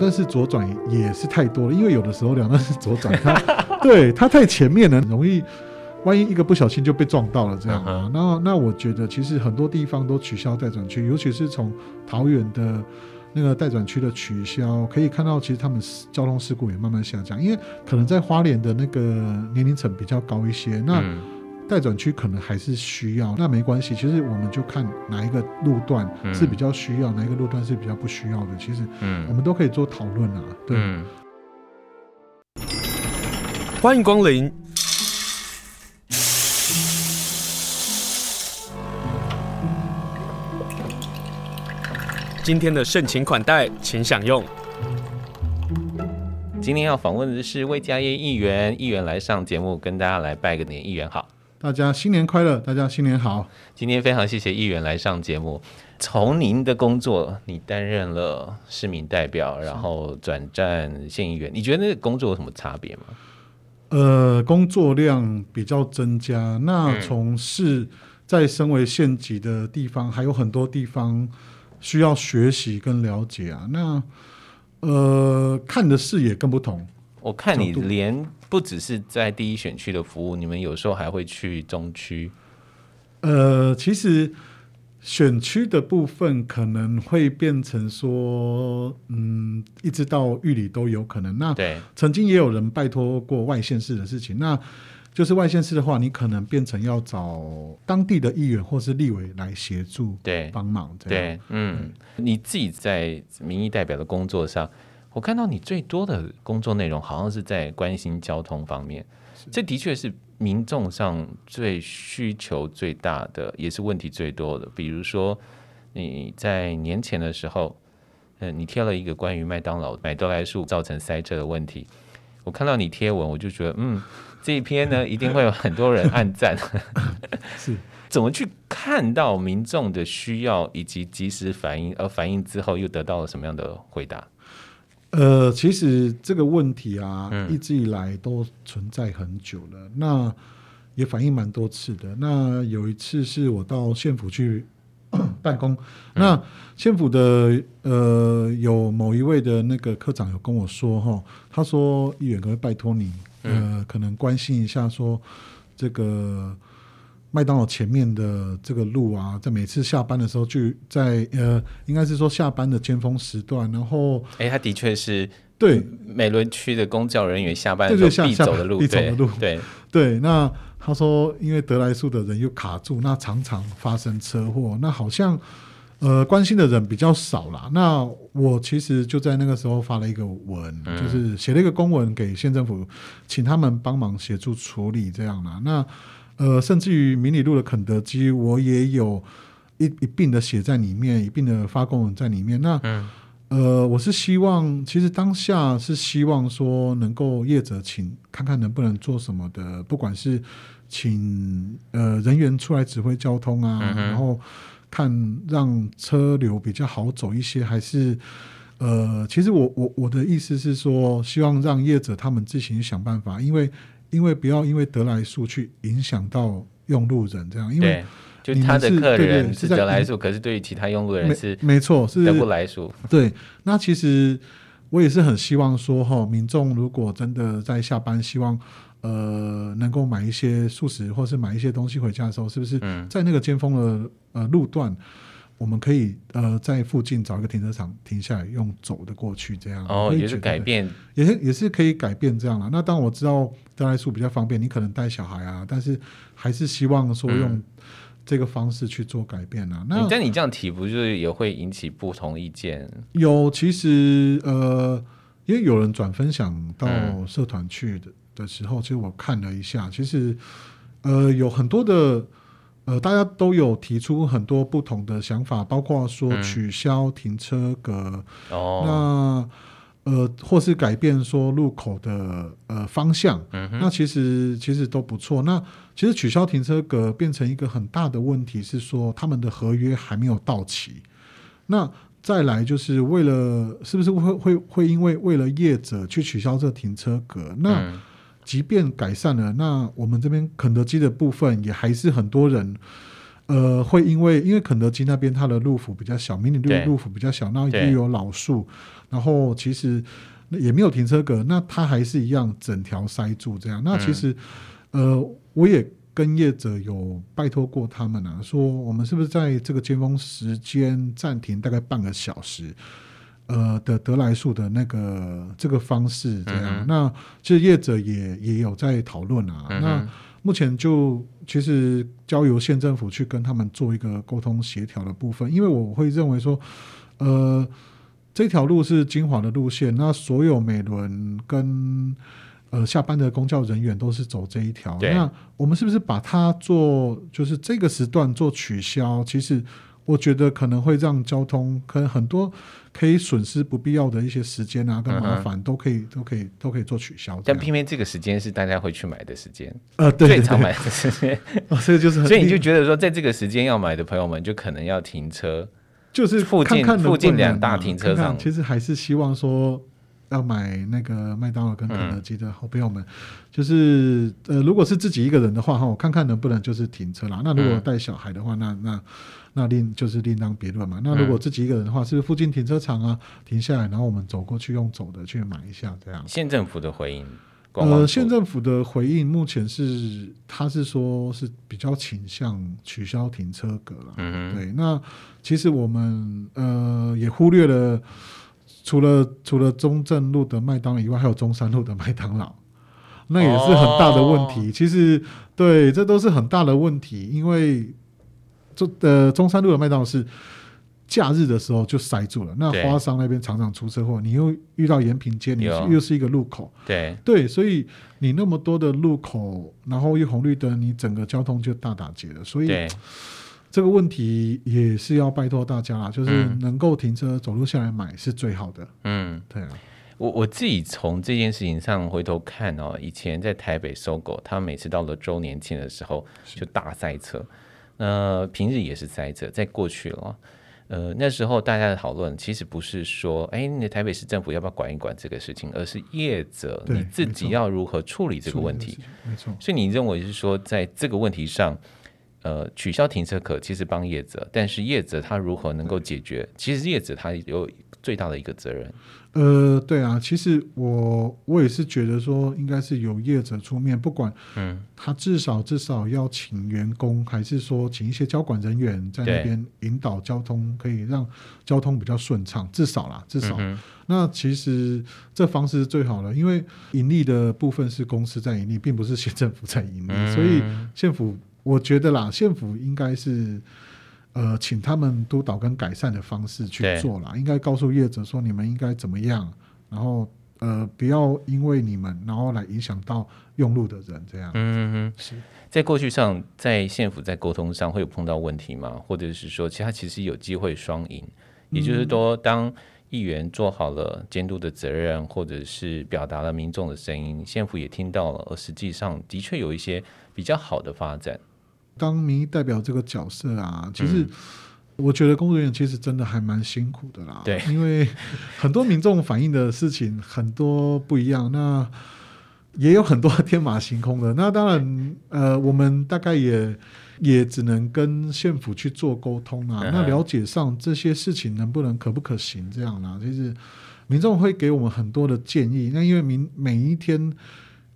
段式左转也是太多了，因为有的时候两段式左转 它，对它太前面了，容易万一一个不小心就被撞到了这样啊。那那我觉得其实很多地方都取消待转区，尤其是从桃园的那个待转区的取消，可以看到其实他们交通事故也慢慢下降，因为可能在花莲的那个年龄层比较高一些，那。待转区可能还是需要，那没关系。其实我们就看哪一个路段是比较需要，嗯、哪一个路段是比较不需要的。其实，嗯，我们都可以做讨论啊。对，嗯、欢迎光临。今天的盛情款待，请享用。今天要访问的是魏家业议员，议员来上节目，跟大家来拜个年。议员好。大家新年快乐！大家新年好！今天非常谢谢议员来上节目。从您的工作，你担任了市民代表，然后转战县议员，你觉得那个工作有什么差别吗？呃，工作量比较增加。那从事在身为县级的地方，嗯、还有很多地方需要学习跟了解啊。那呃，看的视野更不同。我看你连不只是在第一选区的服务，你们有时候还会去中区。呃，其实选区的部分可能会变成说，嗯，一直到玉里都有可能。那对，曾经也有人拜托过外县市的事情，那就是外县市的话，你可能变成要找当地的议员或是立委来协助，对，帮忙。对，嗯，你自己在民意代表的工作上。我看到你最多的工作内容好像是在关心交通方面，这的确是民众上最需求最大的，也是问题最多的。比如说你在年前的时候，嗯，你贴了一个关于麦当劳买多来树造成塞车的问题，我看到你贴文，我就觉得，嗯，这一篇呢一定会有很多人按赞。是，怎么去看到民众的需要以及及时反应，而反应之后又得到了什么样的回答？呃，其实这个问题啊，嗯、一直以来都存在很久了。那也反映蛮多次的。那有一次是我到县府去 办公，嗯、那县府的呃有某一位的那个科长有跟我说哈，他说议员可可以拜托你，呃，可能关心一下说这个。麦当劳前面的这个路啊，在每次下班的时候，就在呃，应该是说下班的尖峰时段，然后，哎、欸，他的确是对美仑区的公教人员下班的时候必走的路，必走的路，对对。那他说，因为得来速的人又卡住，那常常发生车祸，那好像呃关心的人比较少啦。那我其实就在那个时候发了一个文，嗯、就是写了一个公文给县政府，请他们帮忙协助处理这样啦。那呃，甚至于明里路的肯德基，我也有一一并的写在里面，一并的发公文在里面。那，嗯、呃，我是希望，其实当下是希望说，能够业者请看看能不能做什么的，不管是请呃人员出来指挥交通啊，嗯、然后看让车流比较好走一些，还是呃，其实我我我的意思是说，希望让业者他们自行想办法，因为。因为不要因为得来速去影响到用路人，这样，因为就他的客人是得来速，可是对于其他用路人是没错是得不来速。对，那其实我也是很希望说哈，民众如果真的在下班，希望呃能够买一些素食或是买一些东西回家的时候，是不是在那个尖峰的呃路段？我们可以呃在附近找一个停车场停下来，用走的过去这样哦，也是改变，也是也是可以改变这样了。那当然我知道得来树比较方便，你可能带小孩啊，但是还是希望说用这个方式去做改变啊。嗯、那但你这样提，不就是也会引起不同意见？有，其实呃，因为有人转分享到社团去的的时候，嗯、其实我看了一下，其实呃有很多的。呃，大家都有提出很多不同的想法，包括说取消停车格，嗯、那呃，或是改变说路口的呃方向，嗯、那其实其实都不错。那其实取消停车格变成一个很大的问题是说，他们的合约还没有到期。那再来就是为了，是不是会会会因为为了业者去取消这个停车格？那、嗯即便改善了，那我们这边肯德基的部分也还是很多人，呃，会因为因为肯德基那边它的路幅比较小，迷你路路幅比较小，那又有老树，然后其实也没有停车格，那它还是一样整条塞住这样。那其实，嗯、呃，我也跟业者有拜托过他们啊，说我们是不是在这个尖峰时间暂停大概半个小时，呃的得来速的那个这个方式这样。嗯、那其实业者也也有在讨论啊，嗯、那。目前就其实交由县政府去跟他们做一个沟通协调的部分，因为我会认为说，呃，这条路是精华的路线，那所有美轮跟呃下班的公教人员都是走这一条，那我们是不是把它做就是这个时段做取消？其实。我觉得可能会让交通可能很多可以损失不必要的一些时间啊，跟麻烦都可以、嗯、都可以都可以做取消。但偏偏这个时间是大家会去买的时间，呃，对，最常买的时间。哦，这个就是很，所以你就觉得说，在这个时间要买的朋友们，就可能要停车，就是附近附近两大停车场看看。其实还是希望说。要买那个麦当劳跟肯德基的好朋友们，嗯、就是呃，如果是自己一个人的话哈，我看看能不能就是停车啦。那如果带小孩的话，那那那另就是另当别论嘛。那如果自己一个人的话，是不是附近停车场啊，停下来，然后我们走过去用走的去买一下这样。县政府的回应，呃，县政府的回应目前是，他是说是比较倾向取消停车格了。嗯，对。那其实我们呃也忽略了。除了除了中正路的麦当劳以外，还有中山路的麦当劳，那也是很大的问题。哦、其实，对，这都是很大的问题，因为中呃中山路的麦当劳是假日的时候就塞住了，那花商那边常常出车祸，你又遇到延平街，你又是一个路口，对。对，所以你那么多的路口，然后又红绿灯，你整个交通就大打结了，所以。这个问题也是要拜托大家啦，就是能够停车走路下来买是最好的。嗯，对啊。我我自己从这件事情上回头看哦，以前在台北 SOGO，他每次到了周年庆的时候就大塞车，呃，平日也是塞车。在过去了，呃，那时候大家的讨论其实不是说，哎，你的台北市政府要不要管一管这个事情，而是业者你自己要如何处理这个问题。没错。所以你认为是说，在这个问题上。呃，取消停车可其实帮业者，但是业者他如何能够解决？其实业者他有最大的一个责任。呃，对啊，其实我我也是觉得说，应该是由业者出面，不管嗯，他至少至少要请员工，还是说请一些交管人员在那边引导交通，可以让交通比较顺畅，至少啦，至少。嗯、那其实这方式是最好的，因为盈利的部分是公司在盈利，并不是县政府在盈利，嗯、所以县府。我觉得啦，县府应该是呃，请他们督导跟改善的方式去做啦。应该告诉业者说，你们应该怎么样，然后呃，不要因为你们，然后来影响到用路的人这样。嗯哼，是在过去上，在县府在沟通上会有碰到问题吗？或者是说，其他其实有机会双赢，也就是说，当议员做好了监督的责任，或者是表达了民众的声音，县府也听到了，而实际上的确有一些比较好的发展。当民意代表这个角色啊，其实我觉得工作人员其实真的还蛮辛苦的啦。对，因为很多民众反映的事情很多不一样，那也有很多天马行空的。那当然，呃，我们大概也也只能跟县府去做沟通啊，那了解上这些事情能不能可不可行这样啦。就是民众会给我们很多的建议，那因为民每一天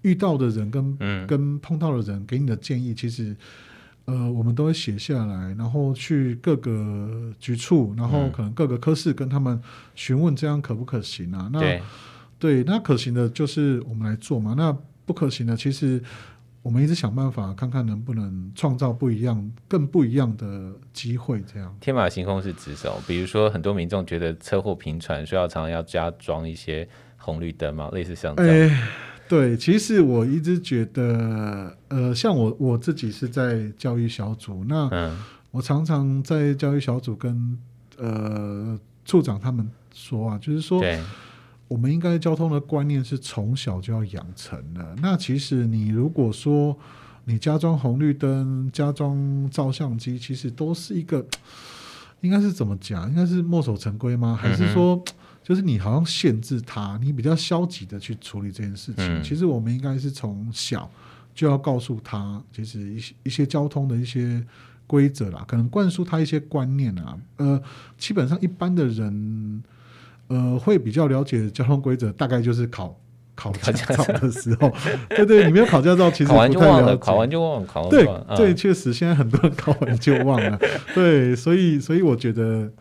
遇到的人跟、嗯、跟碰到的人给你的建议，其实。呃，我们都会写下来，然后去各个局处，然后可能各个科室跟他们询问，这样可不可行啊？那对，对，那可行的就是我们来做嘛。那不可行的，其实我们一直想办法，看看能不能创造不一样、更不一样的机会。这样天马行空是指什么？比如说，很多民众觉得车祸频传，需要常常要加装一些红绿灯嘛，类似像这样。欸对，其实我一直觉得，呃，像我我自己是在教育小组，那我常常在教育小组跟呃处长他们说啊，就是说，我们应该交通的观念是从小就要养成的。那其实你如果说你加装红绿灯、加装照相机，其实都是一个，应该是怎么讲？应该是墨守成规吗？还是说？嗯就是你好像限制他，你比较消极的去处理这件事情。嗯、其实我们应该是从小就要告诉他，其实一些一些交通的一些规则啦，可能灌输他一些观念啊。呃，基本上一般的人，呃，会比较了解交通规则，大概就是考 考驾照的时候。对对，你没有考驾照，其实考完就忘了，考完就忘了，考完对对，确实现在很多人考完就忘了。对，所以所以我觉得。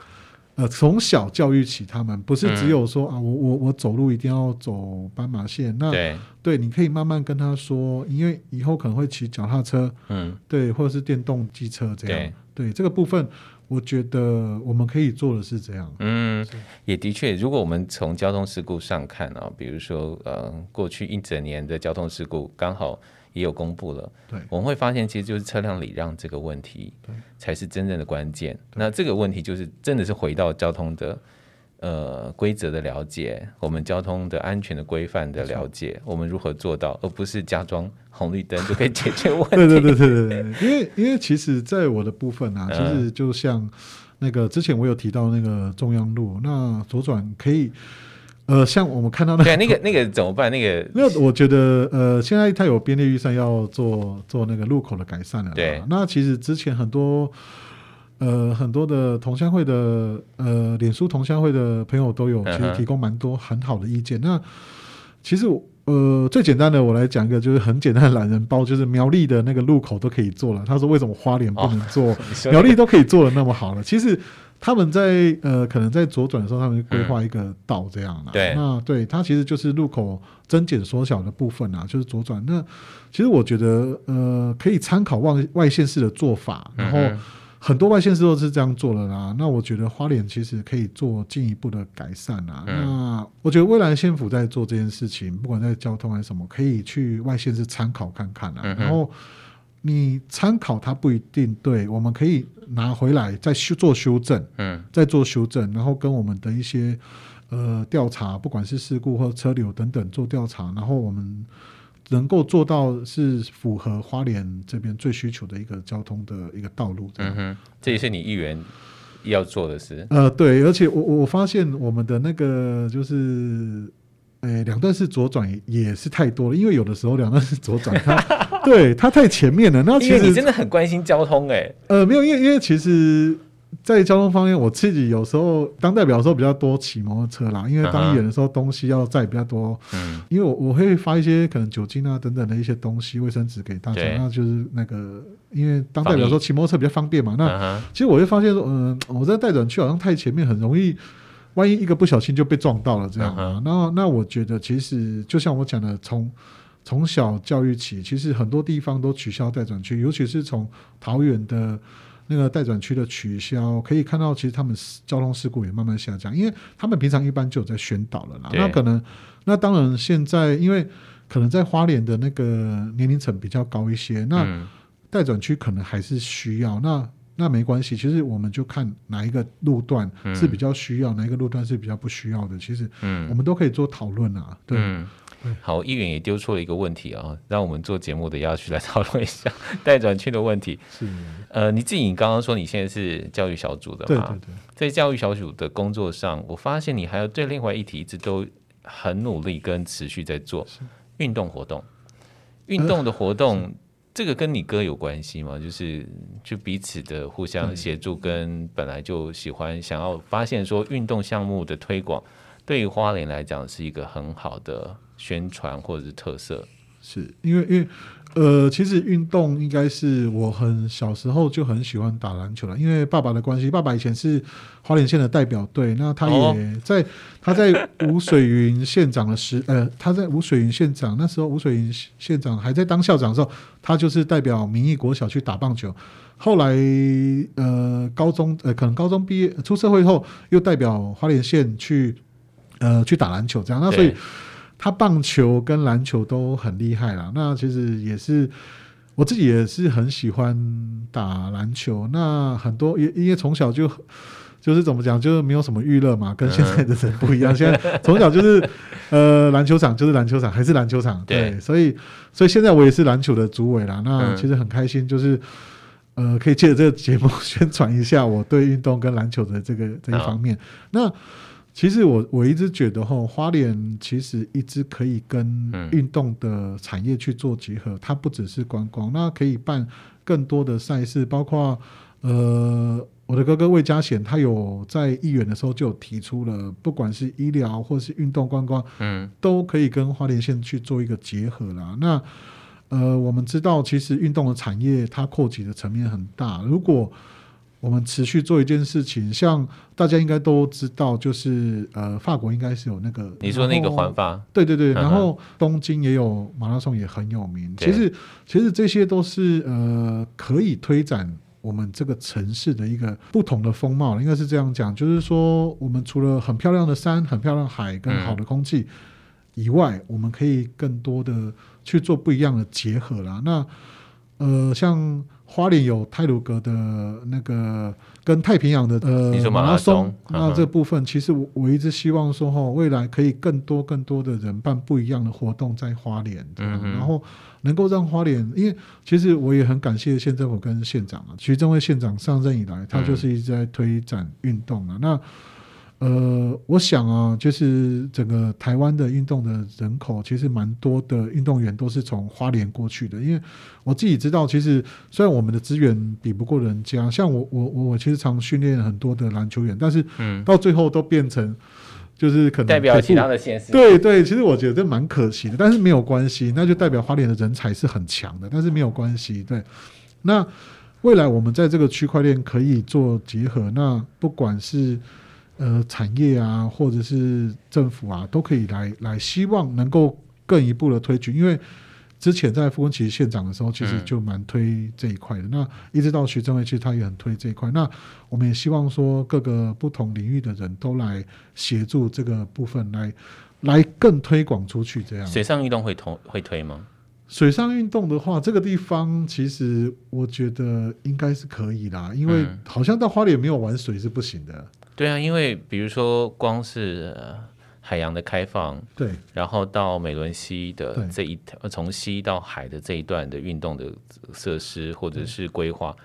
呃，从小教育起，他们不是只有说、嗯、啊，我我我走路一定要走斑马线。那对，对，你可以慢慢跟他说，因为以后可能会骑脚踏车，嗯，对，或者是电动机车这样。对，对，这个部分，我觉得我们可以做的是这样。嗯，也的确，如果我们从交通事故上看啊，比如说呃，过去一整年的交通事故刚好。也有公布了，对，我们会发现其实就是车辆礼让这个问题，对，才是真正的关键。那这个问题就是真的是回到交通的呃规则的了解，我们交通的安全的规范的了解，我们如何做到，而不是加装红绿灯就可以解决问题。对对对对对对，因为因为其实在我的部分啊，其实就像那个之前我有提到那个中央路，那左转可以。呃，像我们看到那个，那个那个怎么办？那个 那我觉得，呃，现在它有编列预算要做做那个路口的改善了。对，那其实之前很多呃很多的同乡会的呃脸书同乡会的朋友都有其实提供蛮多很好的意见。嗯、那其实呃最简单的，我来讲一个，就是很简单的懒人包，就是苗栗的那个路口都可以做了。他说为什么花莲不能做？哦、苗栗都可以做的那么好了，其实。他们在呃，可能在左转的时候，他们规划一个道这样啦、嗯。对，那对它其实就是路口增减缩小的部分啊，就是左转。那其实我觉得呃，可以参考外外县市的做法，然后很多外县市都是这样做的啦。那我觉得花莲其实可以做进一步的改善啊。嗯、那我觉得未来县府在做这件事情，不管在交通还是什么，可以去外县市参考看看啊。嗯、然后你参考它不一定对，我们可以。拿回来再修做修正，嗯，再做修正，然后跟我们的一些呃调查，不管是事故或车流等等做调查，然后我们能够做到是符合花莲这边最需求的一个交通的一个道路。嗯哼，这也是你议员要做的事。呃，对，而且我我发现我们的那个就是。呃，两段式左转也是太多了，因为有的时候两段式左转，它 对他太前面了。那其实你真的很关心交通哎、欸。呃，没有，因为因为其实，在交通方面，我自己有时候当代表的时候比较多骑摩托车啦，因为当演的时候东西要载比较多。嗯。因为我我会发一些可能酒精啊等等的一些东西，卫生纸给大家，那就是那个，因为当代表说骑摩托车比较方便嘛。那其实我会发现说，嗯、呃，我在带转去好像太前面，很容易。万一一个不小心就被撞到了，这样啊？那那我觉得，其实就像我讲的，从从小教育起，其实很多地方都取消待转区，尤其是从桃园的那个待转区的取消，可以看到，其实他们交通事故也慢慢下降，因为他们平常一般就有在宣导了啦。那可能，那当然现在因为可能在花莲的那个年龄层比较高一些，那待转区可能还是需要那。那没关系，其实我们就看哪一个路段是比较需要，嗯、哪一个路段是比较不需要的。其实，嗯，我们都可以做讨论啊。对，嗯、好，议员也丢出了一个问题啊，让我们做节目的要去来讨论一下待转区的问题。是，呃，你自己刚刚说你现在是教育小组的嘛？对对对。在教育小组的工作上，我发现你还有对另外一题一直都很努力跟持续在做运动活动，运动的活动。呃这个跟你哥有关系吗？就是就彼此的互相协助，跟本来就喜欢想要发现说运动项目的推广，对于花莲来讲是一个很好的宣传或者是特色。是因为因为。呃，其实运动应该是我很小时候就很喜欢打篮球了，因为爸爸的关系，爸爸以前是花莲县的代表队，那他也在、哦、他在吴水云县长的时，呃，他在吴水云县长那时候，吴水云县长还在当校长的时候，他就是代表民意国小去打棒球，后来呃高中呃可能高中毕业出社会后，又代表花莲县去呃去打篮球这样，那所以。他棒球跟篮球都很厉害啦，那其实也是我自己也是很喜欢打篮球。那很多也因为从小就就是怎么讲，就是没有什么娱乐嘛，跟现在的人不一样。现在从小就是呃篮球场就是篮球场还是篮球场，对，所以所以现在我也是篮球的主委啦。那其实很开心，就是呃可以借着这个节目 宣传一下我对运动跟篮球的这个这一方面。那其实我我一直觉得哈，花莲其实一直可以跟运动的产业去做结合，它不只是观光，那可以办更多的赛事，包括呃，我的哥哥魏家贤，他有在议员的时候就有提出了，不管是医疗或是运动观光，嗯，都可以跟花莲县去做一个结合啦。那呃，我们知道其实运动的产业它扩及的层面很大，如果我们持续做一件事情，像大家应该都知道，就是呃，法国应该是有那个你说那个环法，对对对，然后东京也有马拉松也很有名。其实其实这些都是呃可以推展我们这个城市的一个不同的风貌，应该是这样讲，就是说我们除了很漂亮的山、很漂亮的海跟好的空气以外，我们可以更多的去做不一样的结合啦。那呃，像。花莲有泰鲁阁的那个跟太平洋的呃马拉松，那这部分其实我我一直希望说哈，未来可以更多更多的人办不一样的活动在花莲，嗯，然后能够让花莲，因为其实我也很感谢县政府跟县长啊，徐正辉县长上任以来，他就是一直在推展运动啊，那。呃，我想啊，就是整个台湾的运动的人口，其实蛮多的运动员都是从花莲过去的。因为我自己知道，其实虽然我们的资源比不过人家，像我我我我其实常训练很多的篮球员，但是到最后都变成就是可能代表其他的县市。对对，其实我觉得这蛮可惜的，但是没有关系，那就代表花莲的人才是很强的，但是没有关系。对，那未来我们在这个区块链可以做结合，那不管是。呃，产业啊，或者是政府啊，都可以来来，希望能够更一步的推举。因为之前在傅昆奇县长的时候，其实就蛮推这一块的。那一直到徐正伟，其实他也很推这一块。那我们也希望说，各个不同领域的人都来协助这个部分，来来更推广出去。这样，水上运动会推会推吗？水上运动的话，这个地方其实我觉得应该是可以啦，因为好像到花莲没有玩水是不行的。对啊，因为比如说光是海洋的开放，对，然后到美仑溪的这一条，从西到海的这一段的运动的设施或者是规划，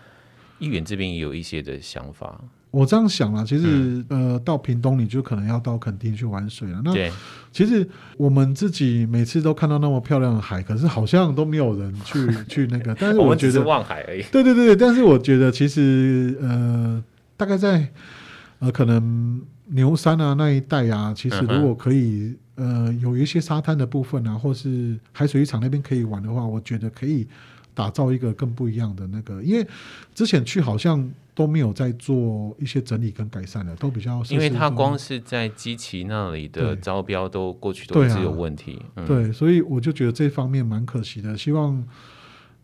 议员这边也有一些的想法。我这样想了，其实、嗯、呃，到屏东你就可能要到垦丁去玩水了。那其实我们自己每次都看到那么漂亮的海，可是好像都没有人去 去那个。但是我觉得望海而已。对对对，但是我觉得其实呃，大概在。呃，可能牛山啊那一带啊，其实如果可以，呃，有一些沙滩的部分啊，或是海水浴场那边可以玩的话，我觉得可以打造一个更不一样的那个。因为之前去好像都没有在做一些整理跟改善的，都比较。因为它光是在基奇那里的招标都过去都一直有问题。对，啊嗯、对，所以我就觉得这方面蛮可惜的，希望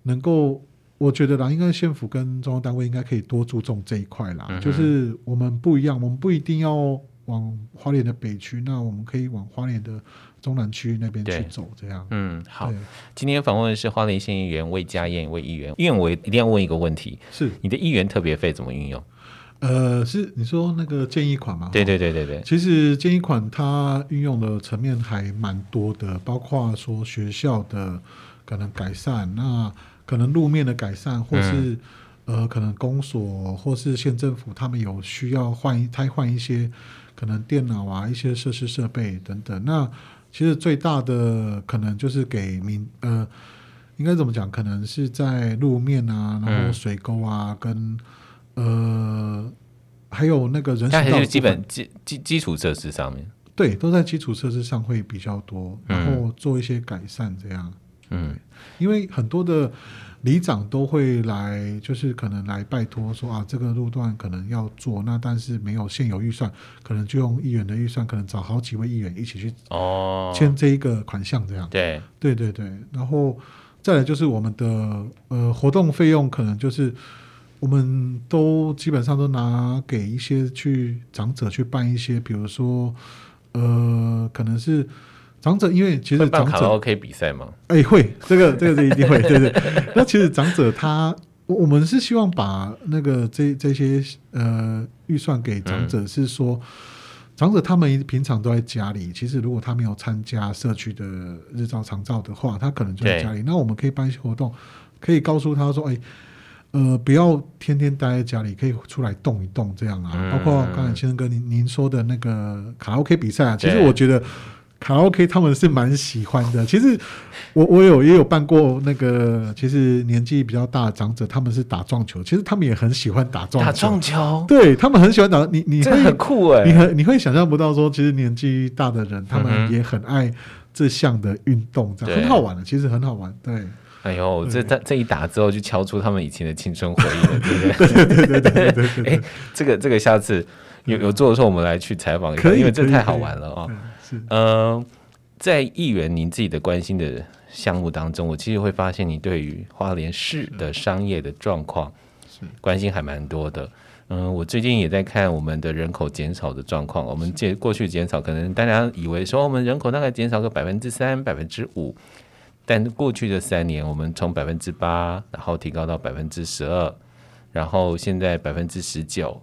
能够。我觉得啦，应该县府跟中央单位应该可以多注重这一块啦。嗯、就是我们不一样，我们不一定要往花莲的北区，那我们可以往花莲的中南区那边去走，这样。嗯，好。今天访问的是花莲县议员魏家燕魏议员。议员，我一定要问一个问题：是你的议员特别费怎么运用？呃，是你说那个建议款吗？对对对对对。其实建议款它运用的层面还蛮多的，包括说学校的可能改善那。可能路面的改善，或是、嗯、呃，可能公所或是县政府，他们有需要换一汰换一些可能电脑啊，一些设施设备等等。那其实最大的可能就是给民呃，应该怎么讲？可能是在路面啊，然后水沟啊，跟呃，还有那个人行道基本基基基础设施上面，对，都在基础设施上会比较多，然后做一些改善这样。嗯，因为很多的里长都会来，就是可能来拜托说啊，这个路段可能要做，那但是没有现有预算，可能就用议员的预算，可能找好几位议员一起去哦签这一个款项这样。对对对对，然后再来就是我们的呃活动费用，可能就是我们都基本上都拿给一些去长者去办一些，比如说呃可能是。长者，因为其实长者 OK 比赛吗？哎、欸，会，这个这个是一定会，对对。那其实长者他，我们是希望把那个这这些呃预算给长者，是说、嗯、长者他们平常都在家里，其实如果他没有参加社区的日照长照的话，他可能就在家里。那我们可以办一些活动，可以告诉他说，哎、欸，呃，不要天天待在家里，可以出来动一动这样啊。嗯、包括刚才先生跟您您说的那个卡拉 OK 比赛啊，其实我觉得卡拉 OK 他们是蛮喜欢的。其实我我有也有办过那个，其实年纪比较大的长者，他们是打撞球，其实他们也很喜欢打撞球。打撞球，对他们很喜欢打。你你会很酷哎、欸，你很你会想象不到说，其实年纪大的人，他们也很爱这项的运动，这样、嗯、很好玩的，其实很好玩，对。哎呦，这这这一打之后，就敲出他们以前的青春回忆了，对不对？对对对对对。哎，这个这个，下次有有做的时候，我们来去采访一下，因为这太好玩了啊。是。嗯，在议员您自己的关心的项目当中，我其实会发现你对于花莲市的商业的状况是关心还蛮多的。嗯，我最近也在看我们的人口减少的状况。我们过过去减少，可能大家以为说我们人口大概减少个百分之三、百分之五。但过去的三年，我们从百分之八，然后提高到百分之十二，然后现在百分之十九，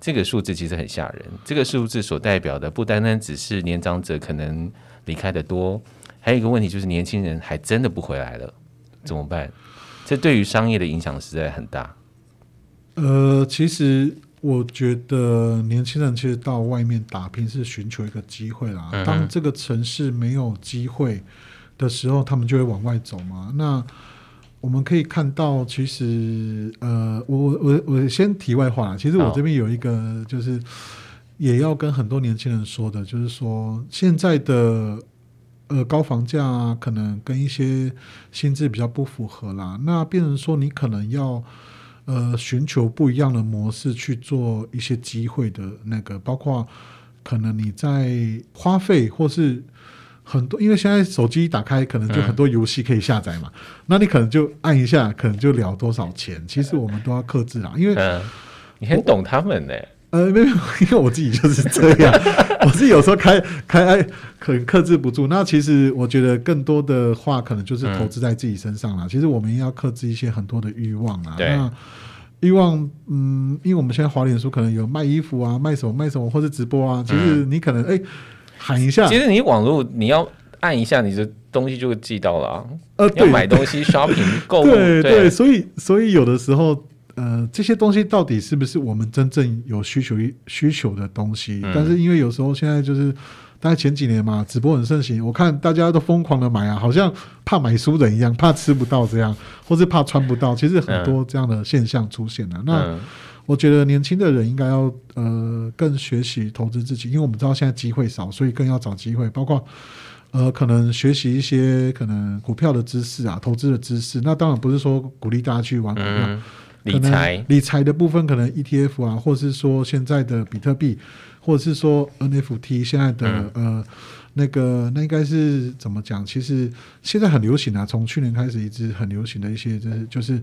这个数字其实很吓人。这个数字所代表的不单单只是年长者可能离开的多，还有一个问题就是年轻人还真的不回来了，怎么办？这对于商业的影响实在很大。呃，其实我觉得年轻人其实到外面打拼是寻求一个机会啦。嗯、当这个城市没有机会的时候，他们就会往外走嘛。那我们可以看到，其实呃，我我我先题外话，其实我这边有一个，就是也要跟很多年轻人说的，就是说现在的呃高房价啊，可能跟一些薪资比较不符合啦。那变成说，你可能要呃寻求不一样的模式去做一些机会的那个，包括可能你在花费或是。很多，因为现在手机一打开，可能就很多游戏可以下载嘛。嗯、那你可能就按一下，可能就聊多少钱。其实我们都要克制啦，因为、嗯、你很懂他们呢。呃，没有，因为我自己就是这样，我自己有时候开开哎，可能克制不住。那其实我觉得更多的话，可能就是投资在自己身上啦。嗯、其实我们要克制一些很多的欲望啊。对那欲望，嗯，因为我们现在华脸书可能有卖衣服啊，卖什么卖什么，或是直播啊。其实你可能哎。嗯喊一下，其实你网络你要按一下，你的东西就会寄到了啊。呃，要买东西 shopping 购物，对对，所以所以有的时候，呃，这些东西到底是不是我们真正有需求需求的东西？嗯、但是因为有时候现在就是大概前几年嘛，直播很盛行，我看大家都疯狂的买啊，好像怕买书人一样，怕吃不到这样，或是怕穿不到，其实很多这样的现象出现了。嗯、那我觉得年轻的人应该要呃更学习投资自己，因为我们知道现在机会少，所以更要找机会，包括呃可能学习一些可能股票的知识啊，投资的知识。那当然不是说鼓励大家去玩股票，嗯、理财理财的部分可能 ETF 啊，或者是说现在的比特币，或者是说 NFT 现在的、嗯、呃那个那应该是怎么讲？其实现在很流行啊，从去年开始一直很流行的一些就是就是。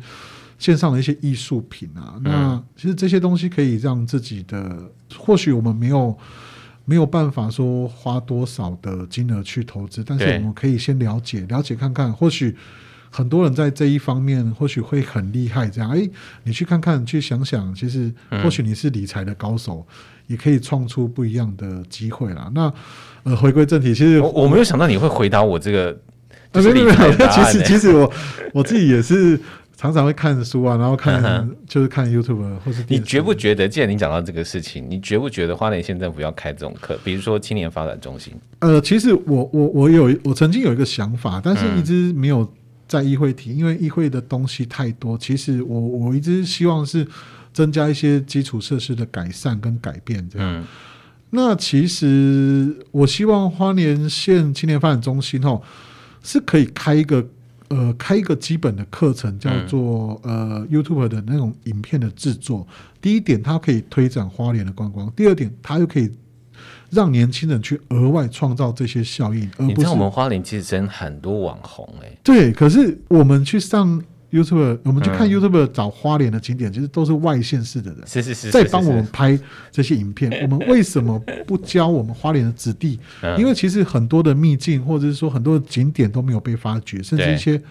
线上的一些艺术品啊，那其实这些东西可以让自己的，或许我们没有没有办法说花多少的金额去投资，但是我们可以先了解了解看看，或许很多人在这一方面或许会很厉害。这样，哎，你去看看，去想想，其实或许你是理财的高手，也可以创出不一样的机会啦。那呃，回归正题，其实我，我没有想到你会回答我这个，没有没有，其实其实我我自己也是。常常会看书啊，然后看就是看 YouTube 或是你觉不觉得？既然你讲到这个事情，你觉不觉得花莲县政府要开这种课？比如说青年发展中心。呃，其实我我我有我曾经有一个想法，但是一直没有在议会提，因为议会的东西太多。其实我我一直希望是增加一些基础设施的改善跟改变这样。嗯、那其实我希望花莲县青年发展中心哦，是可以开一个。呃，开一个基本的课程，叫做、嗯、呃 YouTube 的那种影片的制作。第一点，它可以推展花莲的观光；第二点，它又可以让年轻人去额外创造这些效应。而不是，你知道我们花莲其实真很多网红哎、欸，对，可是我们去上。YouTube，我们去看 YouTube 找花莲的景点，其实都是外县市的人，是是是，在帮我们拍这些影片。我们为什么不教我们花莲的子弟？因为其实很多的秘境，或者是说很多的景点都没有被发掘，甚至一些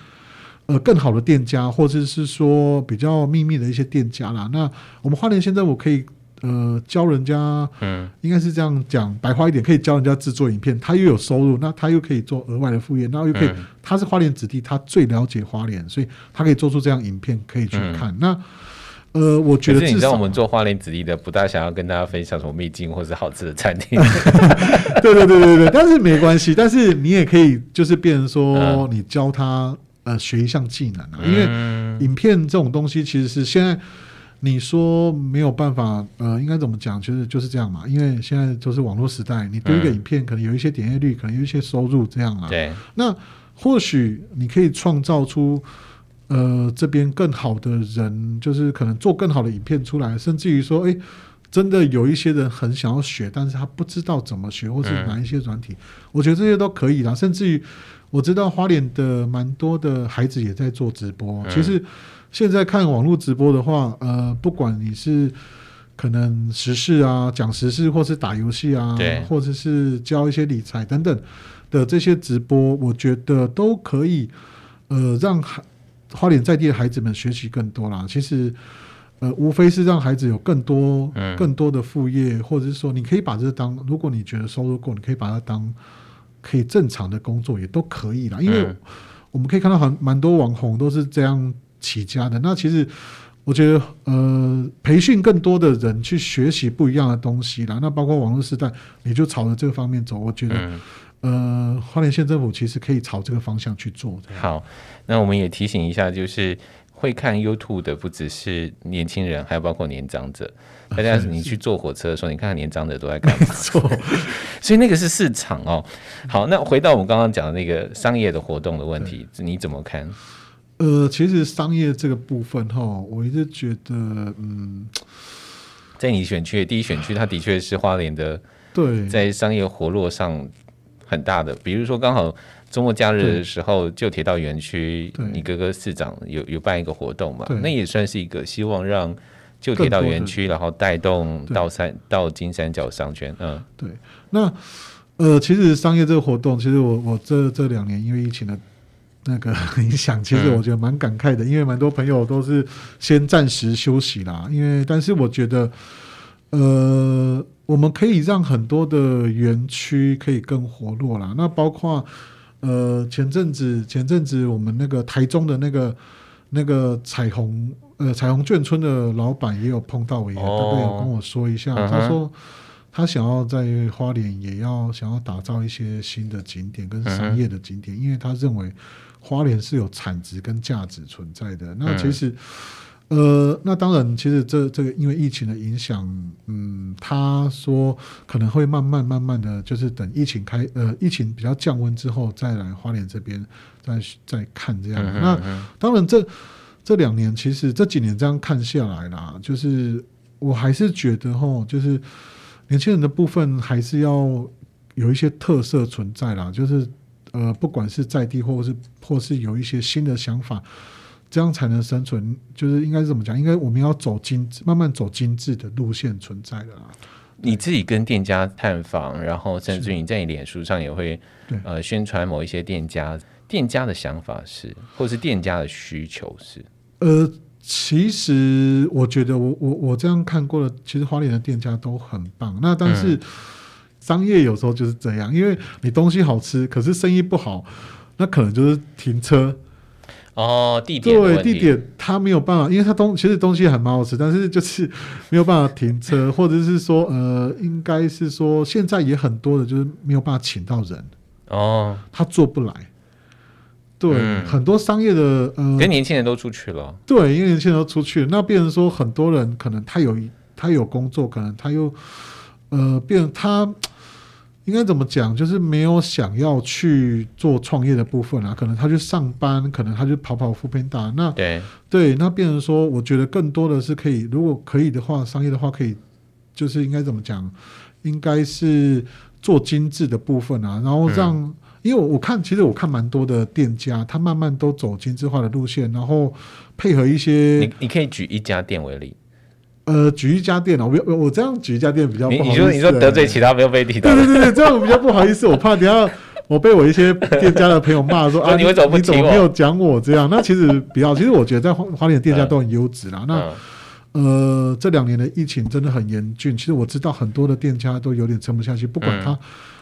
呃更好的店家，或者是说比较秘密的一些店家啦。那我们花莲现在我可以呃教人家，嗯，应该是这样讲，白话一点，可以教人家制作影片，他又有收入，那他又可以做额外的副业，然后又可以，嗯、他是花莲子弟，他最了解花莲，所以他可以做出这样影片可以去看。嗯、那呃，我觉得你知道我们做花莲子弟的，不大想要跟大家分享什么秘境或是好吃的餐厅。对对对对对，但是没关系，但是你也可以就是变成说，你教他呃学一项技能啊，因为影片这种东西其实是现在你说没有办法呃，应该怎么讲，其实就是这样嘛，因为现在就是网络时代，你丢一个影片可能有一些点阅率，可能有一些收入这样啊。对，那或许你可以创造出。呃，这边更好的人，就是可能做更好的影片出来，甚至于说，诶，真的有一些人很想要学，但是他不知道怎么学，或是哪一些软体，嗯、我觉得这些都可以啦。甚至于，我知道花莲的蛮多的孩子也在做直播。嗯、其实现在看网络直播的话，呃，不管你是可能时事啊，讲时事，或是打游戏啊，或者是教一些理财等等的这些直播，我觉得都可以，呃，让孩。花莲在地的孩子们学习更多啦，其实，呃，无非是让孩子有更多、更多的副业，嗯、或者是说，你可以把这当，如果你觉得收入够，你可以把它当可以正常的工作，也都可以啦。因为我们可以看到很蛮多网红都是这样起家的。那其实我觉得，呃，培训更多的人去学习不一样的东西啦。那包括网络时代，你就朝着这个方面走，我觉得。嗯呃，花莲县政府其实可以朝这个方向去做的。好，那我们也提醒一下，就是会看 YouTube 的不只是年轻人，还有包括年长者。大家 你去坐火车的时候，你看看年长者都在干嘛？错，所以那个是市场哦。好，那回到我们刚刚讲的那个商业的活动的问题，你怎么看？呃，其实商业这个部分哈，我一直觉得，嗯，在你选区的第一选区，它的确是花莲的，对，在商业活络上。很大的，比如说刚好周末假日的时候，旧铁道园区，你哥哥市长有有办一个活动嘛？那也算是一个希望让旧铁道园区，然后带动到三到金三角商圈。嗯，对。那呃，其实商业这个活动，其实我我这这两年因为疫情的那个 影响，其实我觉得蛮感慨的，嗯、因为蛮多朋友都是先暂时休息啦。因为但是我觉得，呃。我们可以让很多的园区可以更活络啦。那包括呃前阵子前阵子我们那个台中的那个那个彩虹呃彩虹眷村的老板也有碰到我，也都有跟我说一下，哦、他说他想要在花莲也要想要打造一些新的景点跟商业的景点，嗯、因为他认为花莲是有产值跟价值存在的。那其实。呃，那当然，其实这这个因为疫情的影响，嗯，他说可能会慢慢慢慢的就是等疫情开，呃，疫情比较降温之后再来花莲这边再再看这样。那当然这这两年其实这几年这样看下来啦，就是我还是觉得哈，就是年轻人的部分还是要有一些特色存在啦，就是呃，不管是在地或是或是有一些新的想法。这样才能生存，就是应该是怎么讲？应该我们要走精致，慢慢走精致的路线存在的啦。你自己跟店家探访，然后甚至你在你脸书上也会呃宣传某一些店家，店家的想法是，或是店家的需求是？呃，其实我觉得我我我这样看过了，其实花莲的店家都很棒。那但是商业有时候就是这样，因为你东西好吃，可是生意不好，那可能就是停车。哦，地点对地点，他没有办法，因为他东其实东西还蛮好吃，但是就是没有办法停车，或者是说，呃，应该是说现在也很多的，就是没有办法请到人哦，他做不来。对，嗯、很多商业的呃，跟年轻人都出去了。对，因为年轻人都出去了，那变成说很多人可能他有他有工作，可能他又呃，变成他。应该怎么讲？就是没有想要去做创业的部分啊，可能他去上班，可能他就跑跑 foodpanda。那对对，那变成说，我觉得更多的是可以，如果可以的话，商业的话可以，就是应该怎么讲？应该是做精致的部分啊，然后让，嗯、因为我看，其实我看蛮多的店家，他慢慢都走精致化的路线，然后配合一些，你你可以举一家店为例。呃，举一家店啊，我我这样举一家店比较不好意思。你说你说得罪其他没有被提到。对对对对，这样我比较不好意思，我怕等下我被我一些店家的朋友骂说 啊，你怎么你怎么没有讲我这样？那其实比较，其实我觉得在花花莲店家都很优质啦。那呃，这两年的疫情真的很严峻。其实我知道很多的店家都有点撑不下去，不管他、嗯、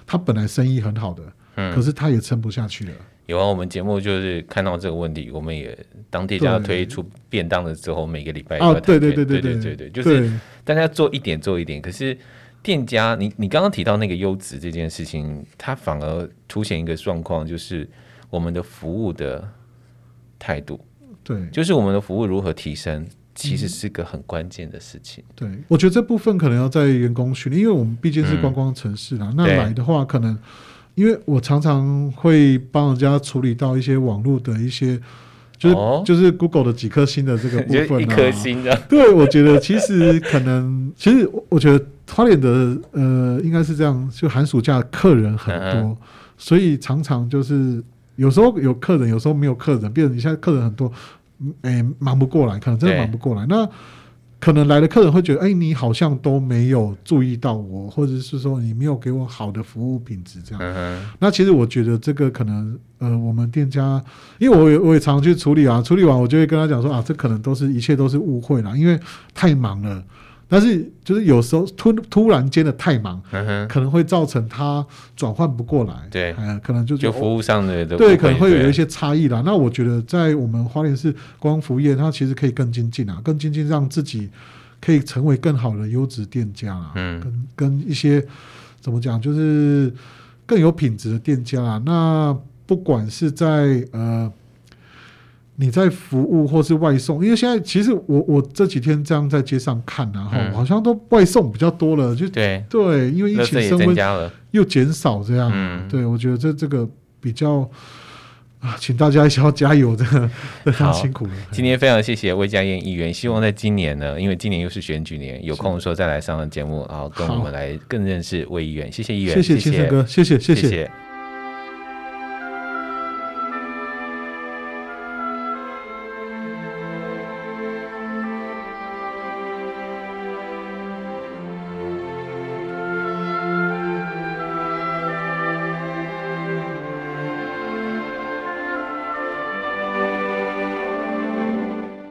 他本来生意很好的，嗯，可是他也撑不下去了。有啊，我们节目就是看到这个问题，我们也当店家推出便当的时候，每个礼拜哦，对对对对对对对，就是大家做一点做一点。可是店家，你你刚刚提到那个优质这件事情，它反而凸显一个状况，就是我们的服务的态度，对，就是我们的服务如何提升，其实是个很关键的事情。对，我觉得这部分可能要在员工训练，因为我们毕竟是观光城市啦，那来的话可能。因为我常常会帮人家处理到一些网络的一些，就是、哦、就是 Google 的几颗星的这个 部分啊，一颗星的。对，我觉得其实可能，其实我觉得花莲的 呃应该是这样，就寒暑假客人很多，嗯、所以常常就是有时候有客人，有时候没有客人，变成你现在客人很多，哎，忙不过来，可能真的忙不过来。那可能来的客人会觉得，哎、欸，你好像都没有注意到我，或者是说你没有给我好的服务品质，这样、嗯。那其实我觉得这个可能，呃，我们店家，因为我也我也常常去处理啊，处理完我就会跟他讲说啊，这可能都是一切都是误会啦，因为太忙了。但是就是有时候突突然间的太忙、嗯，可能会造成他转换不过来。对，呃、可能就就服务上的对，可能会有一些差异啦。那我觉得在我们花莲市光服务业，它其实可以更精进啊，更精进，让自己可以成为更好的优质店家啊。嗯，跟跟一些怎么讲，就是更有品质的店家啊。那不管是在呃。你在服务或是外送，因为现在其实我我这几天这样在街上看，然后好像都外送比较多了，就对。对，因为疫情升温又减少这样，嗯，对我觉得这这个比较啊，请大家一起要加油，这个 非常辛苦了。今天非常谢谢魏家燕议员，希望在今年呢，因为今年又是选举年，有空的时候再来上节目，然后跟我们来更认识魏议员。谢谢议员，谢谢先生哥，谢谢谢谢。谢谢